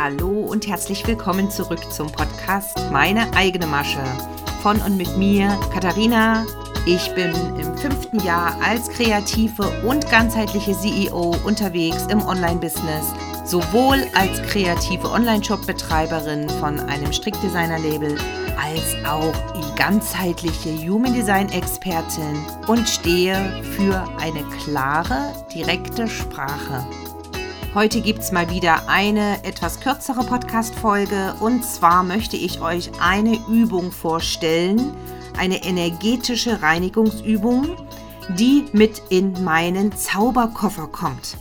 Hallo und herzlich willkommen zurück zum Podcast Meine eigene Masche. Von und mit mir, Katharina. Ich bin im fünften Jahr als kreative und ganzheitliche CEO unterwegs im Online-Business, sowohl als kreative Online-Shop-Betreiberin von einem Strickdesigner-Label als auch die ganzheitliche Human Design-Expertin und stehe für eine klare, direkte Sprache. Heute gibt es mal wieder eine etwas kürzere Podcast-Folge und zwar möchte ich euch eine Übung vorstellen, eine energetische Reinigungsübung, die mit in meinen Zauberkoffer kommt.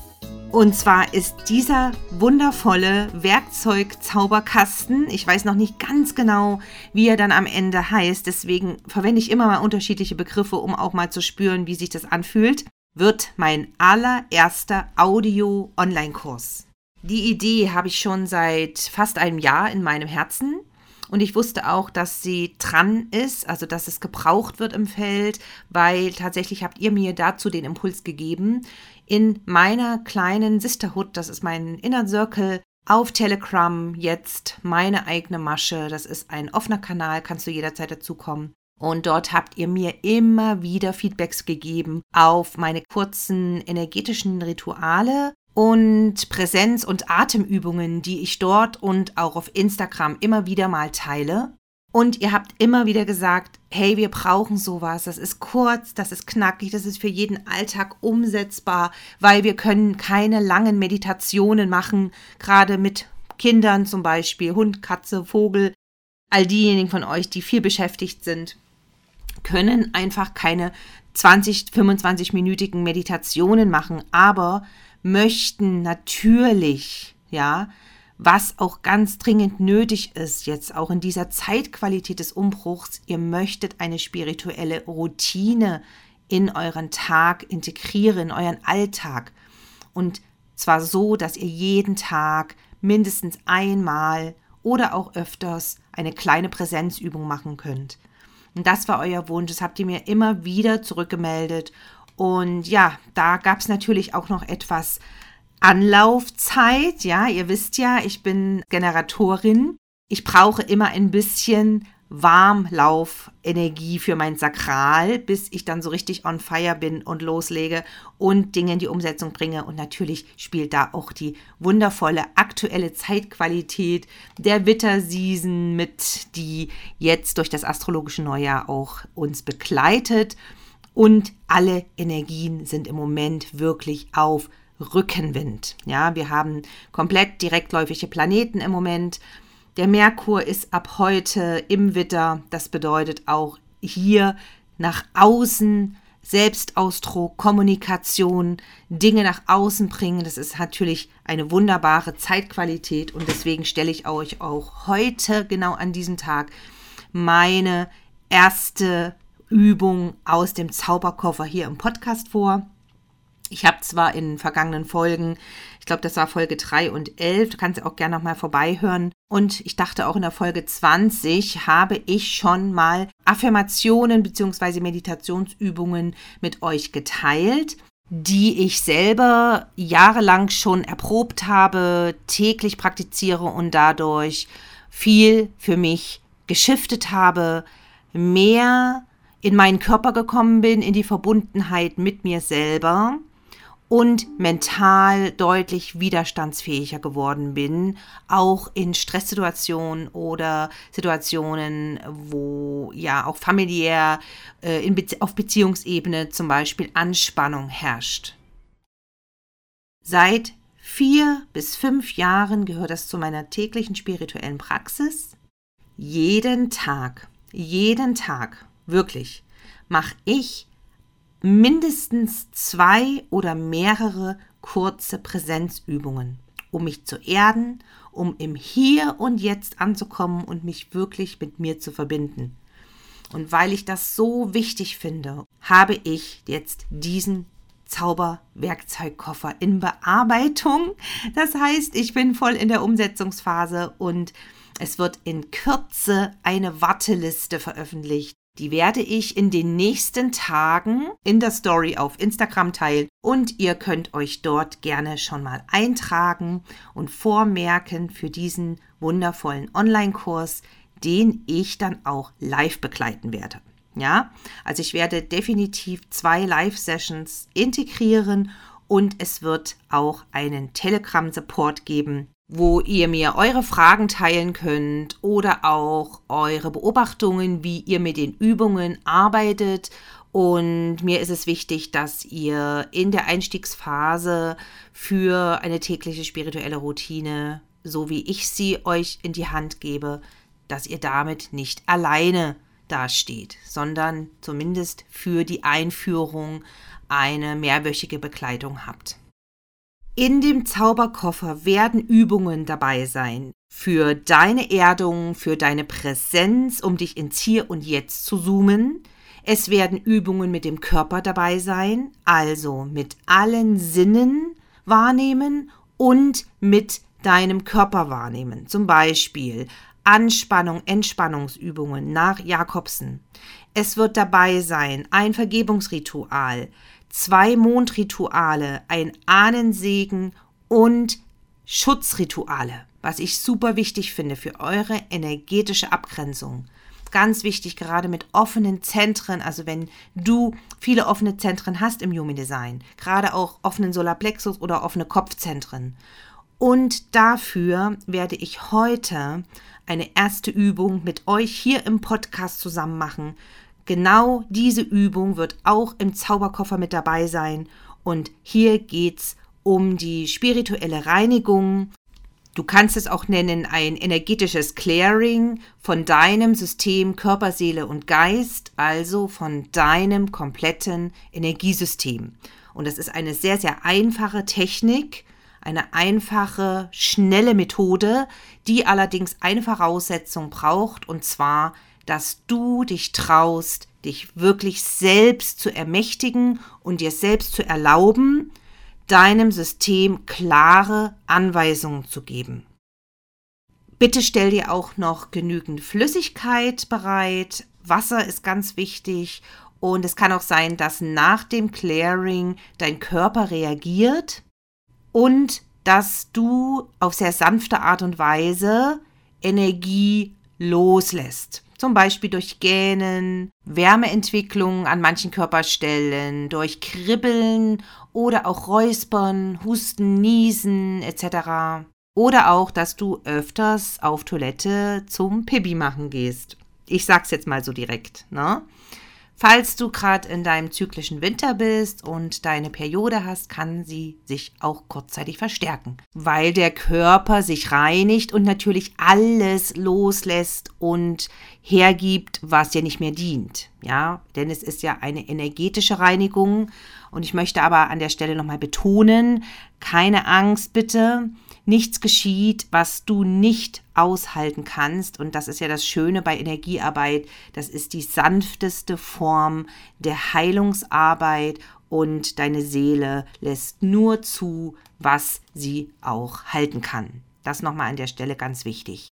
Und zwar ist dieser wundervolle Werkzeug-Zauberkasten, ich weiß noch nicht ganz genau, wie er dann am Ende heißt, deswegen verwende ich immer mal unterschiedliche Begriffe, um auch mal zu spüren, wie sich das anfühlt wird mein allererster Audio-Online-Kurs. Die Idee habe ich schon seit fast einem Jahr in meinem Herzen und ich wusste auch, dass sie dran ist, also dass es gebraucht wird im Feld, weil tatsächlich habt ihr mir dazu den Impuls gegeben. In meiner kleinen Sisterhood, das ist mein Inner Circle, auf Telegram jetzt meine eigene Masche. Das ist ein offener Kanal, kannst du jederzeit dazukommen. Und dort habt ihr mir immer wieder Feedbacks gegeben auf meine kurzen energetischen Rituale und Präsenz- und Atemübungen, die ich dort und auch auf Instagram immer wieder mal teile. Und ihr habt immer wieder gesagt, hey, wir brauchen sowas. Das ist kurz, das ist knackig, das ist für jeden Alltag umsetzbar, weil wir können keine langen Meditationen machen, gerade mit Kindern zum Beispiel, Hund, Katze, Vogel, all diejenigen von euch, die viel beschäftigt sind können einfach keine 20, 25-minütigen Meditationen machen, aber möchten natürlich, ja, was auch ganz dringend nötig ist, jetzt auch in dieser Zeitqualität des Umbruchs, ihr möchtet eine spirituelle Routine in euren Tag integrieren, in euren Alltag. Und zwar so, dass ihr jeden Tag mindestens einmal oder auch öfters eine kleine Präsenzübung machen könnt. Und das war euer Wunsch. Das habt ihr mir immer wieder zurückgemeldet. Und ja, da gab es natürlich auch noch etwas Anlaufzeit. Ja, ihr wisst ja, ich bin Generatorin. Ich brauche immer ein bisschen Warmlaufenergie für mein Sakral, bis ich dann so richtig on fire bin und loslege und Dinge in die Umsetzung bringe. Und natürlich spielt da auch die wundervolle aktuelle Zeitqualität der Witterseason mit, die jetzt durch das astrologische Neujahr auch uns begleitet. Und alle Energien sind im Moment wirklich auf Rückenwind. Ja, wir haben komplett direktläufige Planeten im Moment. Der Merkur ist ab heute im Witter. Das bedeutet auch hier nach außen Selbstausdruck, Kommunikation, Dinge nach außen bringen. Das ist natürlich eine wunderbare Zeitqualität und deswegen stelle ich euch auch heute genau an diesem Tag meine erste Übung aus dem Zauberkoffer hier im Podcast vor. Ich habe zwar in vergangenen Folgen, ich glaube, das war Folge 3 und 11, du kannst auch gerne nochmal vorbeihören. Und ich dachte auch in der Folge 20 habe ich schon mal Affirmationen bzw. Meditationsübungen mit euch geteilt, die ich selber jahrelang schon erprobt habe, täglich praktiziere und dadurch viel für mich geschiftet habe, mehr in meinen Körper gekommen bin, in die Verbundenheit mit mir selber und mental deutlich widerstandsfähiger geworden bin, auch in Stresssituationen oder Situationen, wo ja auch familiär äh, in Be auf Beziehungsebene zum Beispiel Anspannung herrscht. Seit vier bis fünf Jahren gehört das zu meiner täglichen spirituellen Praxis. Jeden Tag, jeden Tag, wirklich, mache ich mindestens zwei oder mehrere kurze Präsenzübungen, um mich zu erden, um im Hier und Jetzt anzukommen und mich wirklich mit mir zu verbinden. Und weil ich das so wichtig finde, habe ich jetzt diesen Zauberwerkzeugkoffer in Bearbeitung. Das heißt, ich bin voll in der Umsetzungsphase und es wird in Kürze eine Warteliste veröffentlicht Die werde ich in den nächsten Tagen in der Story auf Instagram teilen und ihr könnt euch dort gerne schon mal eintragen und vormerken für diesen wundervollen Online-Kurs, den ich dann auch live begleiten werde. Ja, also ich werde definitiv zwei Live-Sessions integrieren und es wird auch einen Telegram-Support geben, wo ihr mir eure Fragen teilen könnt oder auch eure Beobachtungen, wie ihr mit den Übungen arbeitet. Und mir ist es wichtig, dass ihr in der Einstiegsphase für eine tägliche spirituelle Routine, so wie ich sie euch in die Hand gebe, dass ihr damit nicht alleine dasteht, sondern zumindest für die Einführung eine mehrwöchige Begleitung habt. In dem Zauberkoffer werden Übungen dabei sein für deine Erdung, für deine Präsenz, um dich ins Hier und Jetzt zu zoomen. Es werden Übungen mit dem Körper dabei sein, also mit allen Sinnen wahrnehmen und mit deinem Körper wahrnehmen. Zum Beispiel Anspannung, Entspannungsübungen nach Jakobsen. Es wird dabei sein ein Vergebungsritual, zwei Mondrituale, ein Ahnensegen und Schutzrituale, was ich super wichtig finde für eure energetische Abgrenzung. Ganz wichtig, gerade mit offenen Zentren, also wenn du viele offene Zentren hast im Human Design, gerade auch offenen Solarplexus oder offene Kopfzentren. Und dafür werde ich heute eine erste Übung mit euch hier im Podcast zusammen machen, Genau diese Übung wird auch im Zauberkoffer mit dabei sein. Und hier geht's um die spirituelle Reinigung. Du kannst es auch nennen ein energetisches Clearing von deinem System Körper, Seele und Geist, also von deinem kompletten Energiesystem. Und das ist eine sehr, sehr einfache Technik, eine einfache, schnelle Methode, die allerdings eine Voraussetzung braucht, und zwar dass du dich traust, dich wirklich selbst zu ermächtigen und dir selbst zu erlauben, deinem System klare Anweisungen zu geben. Bitte stell dir auch noch genügend Flüssigkeit bereit. Wasser ist ganz wichtig und es kann auch sein, dass nach dem Clearing dein Körper reagiert und dass du auf sehr sanfte Art und Weise Energie loslässt. Zum Beispiel durch Gähnen, Wärmeentwicklung an manchen Körperstellen, durch Kribbeln oder auch Räuspern, Husten, Niesen etc. Oder auch, dass du öfters auf Toilette zum Pipi machen gehst. Ich sag's jetzt mal so direkt, ne? Falls du gerade in deinem zyklischen Winter bist und deine Periode hast, kann sie sich auch kurzzeitig verstärken, weil der Körper sich reinigt und natürlich alles loslässt und hergibt, was dir nicht mehr dient. Ja, denn es ist ja eine energetische Reinigung und ich möchte aber an der Stelle nochmal betonen, keine Angst bitte nichts geschieht, was du nicht aushalten kannst. Und das ist ja das Schöne bei Energiearbeit. Das ist die sanfteste Form der Heilungsarbeit und deine Seele lässt nur zu, was sie auch halten kann. Das nochmal an der Stelle ganz wichtig.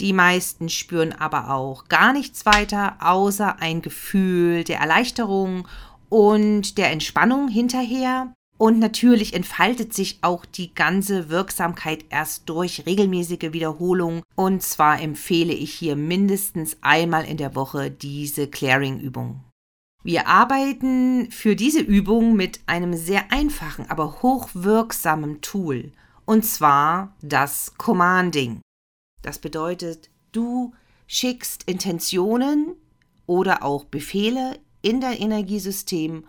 Die meisten spüren aber auch gar nichts weiter, außer ein Gefühl der Erleichterung und der Entspannung hinterher. Und natürlich entfaltet sich auch die ganze Wirksamkeit erst durch regelmäßige Wiederholung. Und zwar empfehle ich hier mindestens einmal in der Woche diese Clearing-Übung. Wir arbeiten für diese Übung mit einem sehr einfachen, aber hochwirksamen Tool. Und zwar das Commanding. Das bedeutet, du schickst Intentionen oder auch Befehle in dein Energiesystem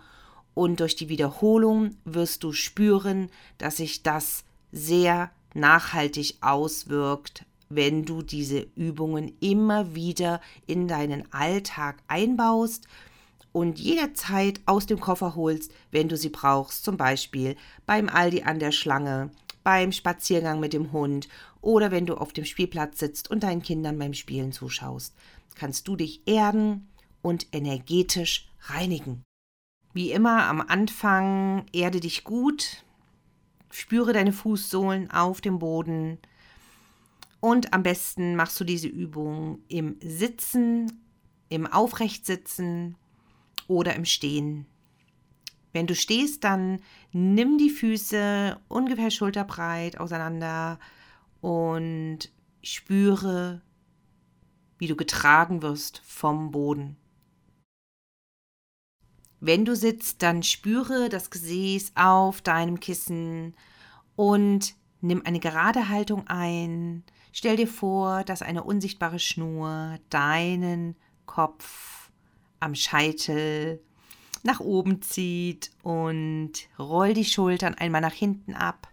und durch die Wiederholung wirst du spüren, dass sich das sehr nachhaltig auswirkt, wenn du diese Übungen immer wieder in deinen Alltag einbaust und jederzeit aus dem Koffer holst, wenn du sie brauchst, zum Beispiel beim Aldi an der Schlange, beim Spaziergang mit dem Hund oder wenn du auf dem Spielplatz sitzt und deinen Kindern beim Spielen zuschaust, kannst du dich erden und energetisch reinigen. Wie immer am Anfang erde dich gut, spüre deine Fußsohlen auf dem Boden und am besten machst du diese Übung im Sitzen im Aufrechtsitzen oder im Stehen. Wenn du stehst, dann nimm die Füße ungefähr schulterbreit auseinander und spüre, wie du getragen wirst vom Boden. Wenn du sitzt, dann spüre das Gesäß auf deinem Kissen und nimm eine gerade Haltung ein. Stell dir vor, dass eine unsichtbare Schnur deinen Kopf am Scheitel nach oben zieht und roll die Schultern einmal nach hinten ab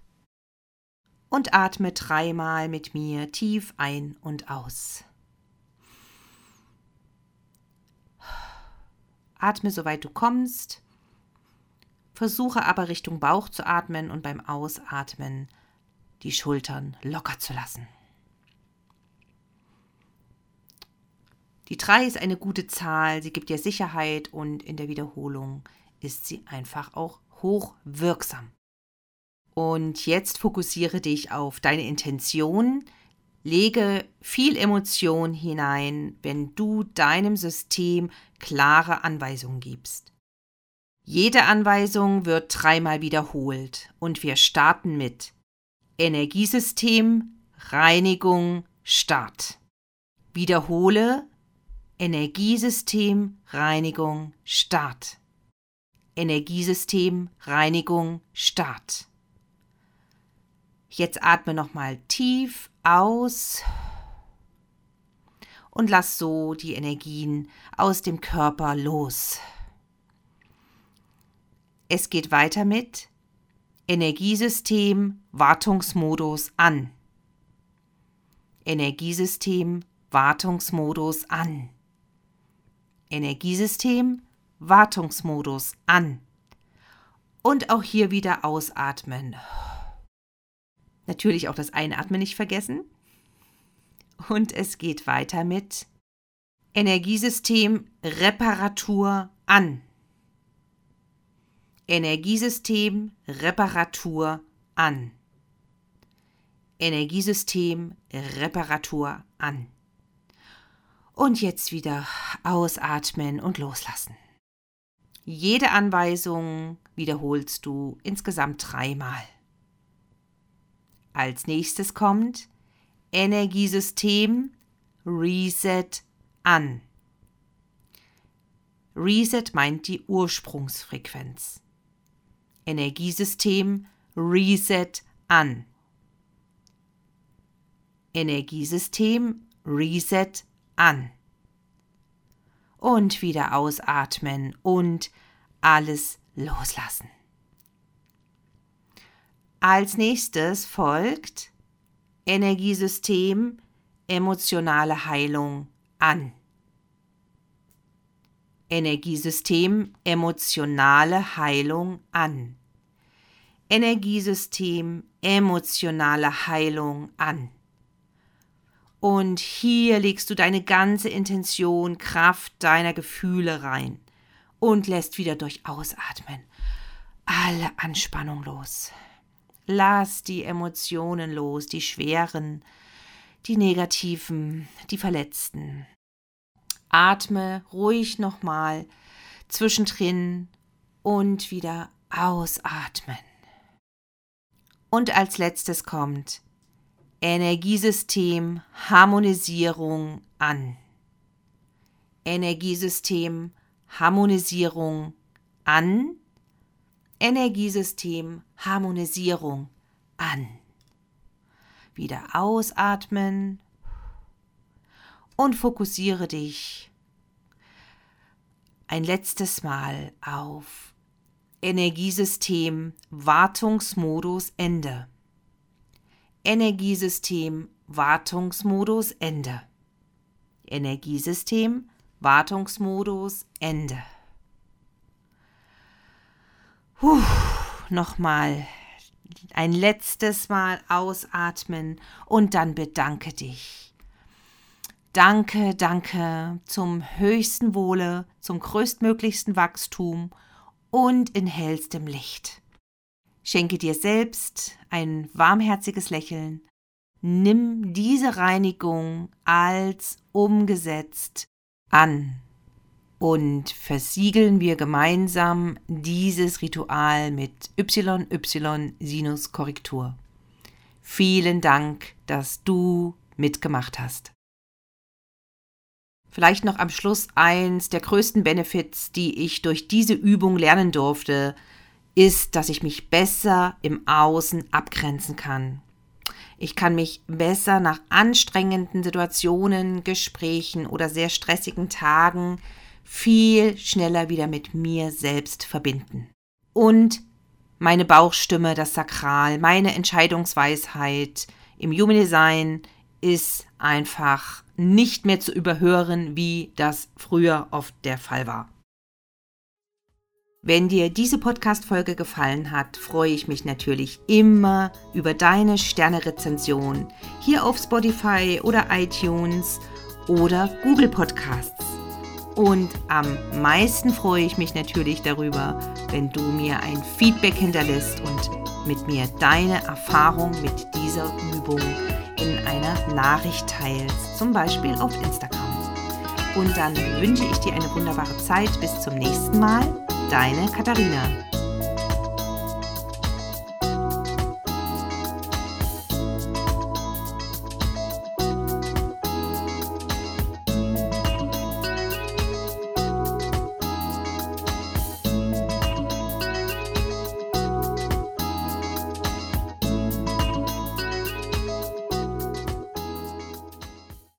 und atme dreimal mit mir tief ein und aus. Atme soweit du kommst. Versuche aber Richtung Bauch zu atmen und beim Ausatmen die Schultern locker zu lassen. Die 3 ist eine gute Zahl, sie gibt dir Sicherheit und in der Wiederholung ist sie einfach auch hochwirksam. Und jetzt fokussiere dich auf deine Intention, lege viel Emotion hinein, wenn du deinem System klare Anweisungen gibst. Jede Anweisung wird dreimal wiederholt und wir starten mit Energiesystem, Reinigung, Start. Wiederhole Energiesystem, Reinigung, Start. Energiesystem, Reinigung, Start. Jetzt atme nochmal tief aus und lass so die Energien aus dem Körper los. Es geht weiter mit Energiesystem Wartungsmodus an. Energiesystem Wartungsmodus an. Energiesystem Wartungsmodus an. Und auch hier wieder ausatmen. Natürlich auch das Einatmen nicht vergessen. Und es geht weiter mit Energiesystem Reparatur an. Energiesystem Reparatur an. Energiesystem Reparatur an. Und jetzt wieder ausatmen und loslassen. Jede Anweisung wiederholst du insgesamt dreimal. Als nächstes kommt Energiesystem Reset an. Reset meint die Ursprungsfrequenz. Energiesystem Reset an. Energiesystem Reset an. Und wieder ausatmen und alles loslassen. Als nächstes folgt Energiesystem emotionale Heilung an. Energiesystem emotionale Heilung an. Energiesystem emotionale Heilung an. Und hier legst du deine ganze Intention, Kraft deiner Gefühle rein und lässt wieder durch Ausatmen alle Anspannung los. Lass die Emotionen los, die schweren, die negativen, die verletzten. Atme ruhig nochmal zwischendrin und wieder ausatmen. Und als letztes kommt Energiesystem Harmonisierung an. Energiesystem Harmonisierung an. Energiesystem Harmonisierung an. Wieder ausatmen und fokussiere dich ein letztes Mal auf Energiesystem Wartungsmodus Ende. Energiesystem Wartungsmodus Ende. Energiesystem Wartungsmodus Ende. Puh, nochmal ein letztes Mal ausatmen und dann bedanke dich. Danke, danke zum höchsten Wohle, zum größtmöglichsten Wachstum und in hellstem Licht. Schenke dir selbst ein warmherziges Lächeln. Nimm diese Reinigung als umgesetzt an. Und versiegeln wir gemeinsam dieses Ritual mit YY Sinus Korrektur. Vielen Dank, dass du mitgemacht hast. Vielleicht noch am Schluss eins der größten Benefits, die ich durch diese Übung lernen durfte, ist, dass ich mich besser im Außen abgrenzen kann. Ich kann mich besser nach anstrengenden Situationen, Gesprächen oder sehr stressigen Tagen viel schneller wieder mit mir selbst verbinden. Und meine Bauchstimme, das Sakral, meine Entscheidungsweisheit im Human Design ist einfach nicht mehr zu überhören, wie das früher oft der Fall war. Wenn dir diese Podcast-Folge gefallen hat, freue ich mich natürlich immer über deine Sterne-Rezension hier auf Spotify oder iTunes oder Google Podcasts. Und am meisten freue ich mich natürlich darüber, wenn du mir ein Feedback hinterlässt und mit mir deine Erfahrung mit dieser Übung in einer Nachricht teilst, zum Beispiel auf Instagram. Und dann wünsche ich dir eine wunderbare Zeit. Bis zum nächsten Mal. Deine Katharina.